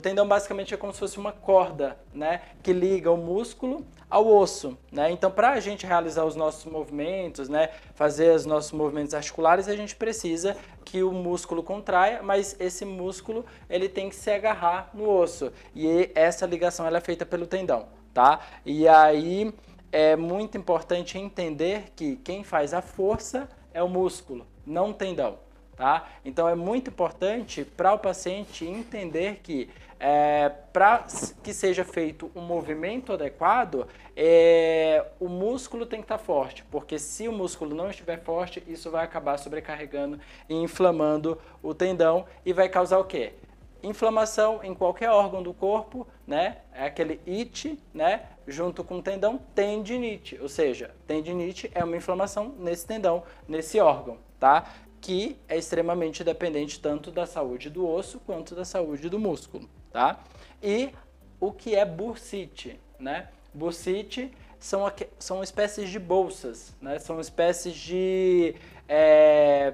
O tendão basicamente é como se fosse uma corda, né, que liga o músculo ao osso, né? Então, para a gente realizar os nossos movimentos, né, fazer os nossos movimentos articulares, a gente precisa que o músculo contraia, mas esse músculo ele tem que se agarrar no osso e essa ligação ela é feita pelo tendão, tá? E aí é muito importante entender que quem faz a força é o músculo, não o tendão. Tá? Então é muito importante para o paciente entender que é, para que seja feito um movimento adequado, é, o músculo tem que estar tá forte, porque se o músculo não estiver forte, isso vai acabar sobrecarregando e inflamando o tendão e vai causar o quê? Inflamação em qualquer órgão do corpo, né? É aquele it, né? Junto com o tendão, tendinite. Ou seja, tendinite é uma inflamação nesse tendão, nesse órgão, tá? Que é extremamente dependente tanto da saúde do osso quanto da saúde do músculo, tá? E o que é bursite, né? Bursite são, são espécies de bolsas, né? São espécies de... É,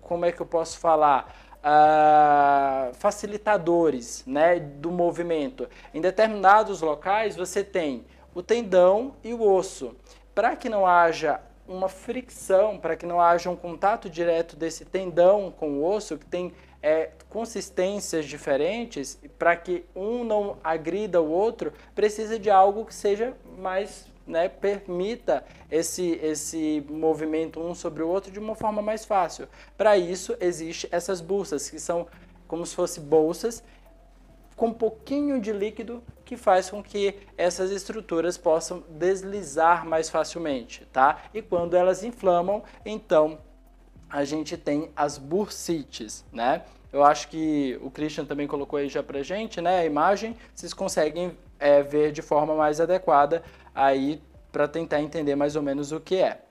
como é que eu posso falar? Uh, facilitadores né, do movimento. Em determinados locais você tem o tendão e o osso. Para que não haja uma fricção, para que não haja um contato direto desse tendão com o osso, que tem é, consistências diferentes, para que um não agrida o outro, precisa de algo que seja mais, né, permita esse, esse movimento um sobre o outro de uma forma mais fácil. Para isso, existem essas bolsas, que são como se fossem bolsas com um pouquinho de líquido que faz com que essas estruturas possam deslizar mais facilmente, tá? E quando elas inflamam, então a gente tem as bursites, né? Eu acho que o Christian também colocou aí já pra gente, né? A imagem, vocês conseguem é, ver de forma mais adequada aí para tentar entender mais ou menos o que é.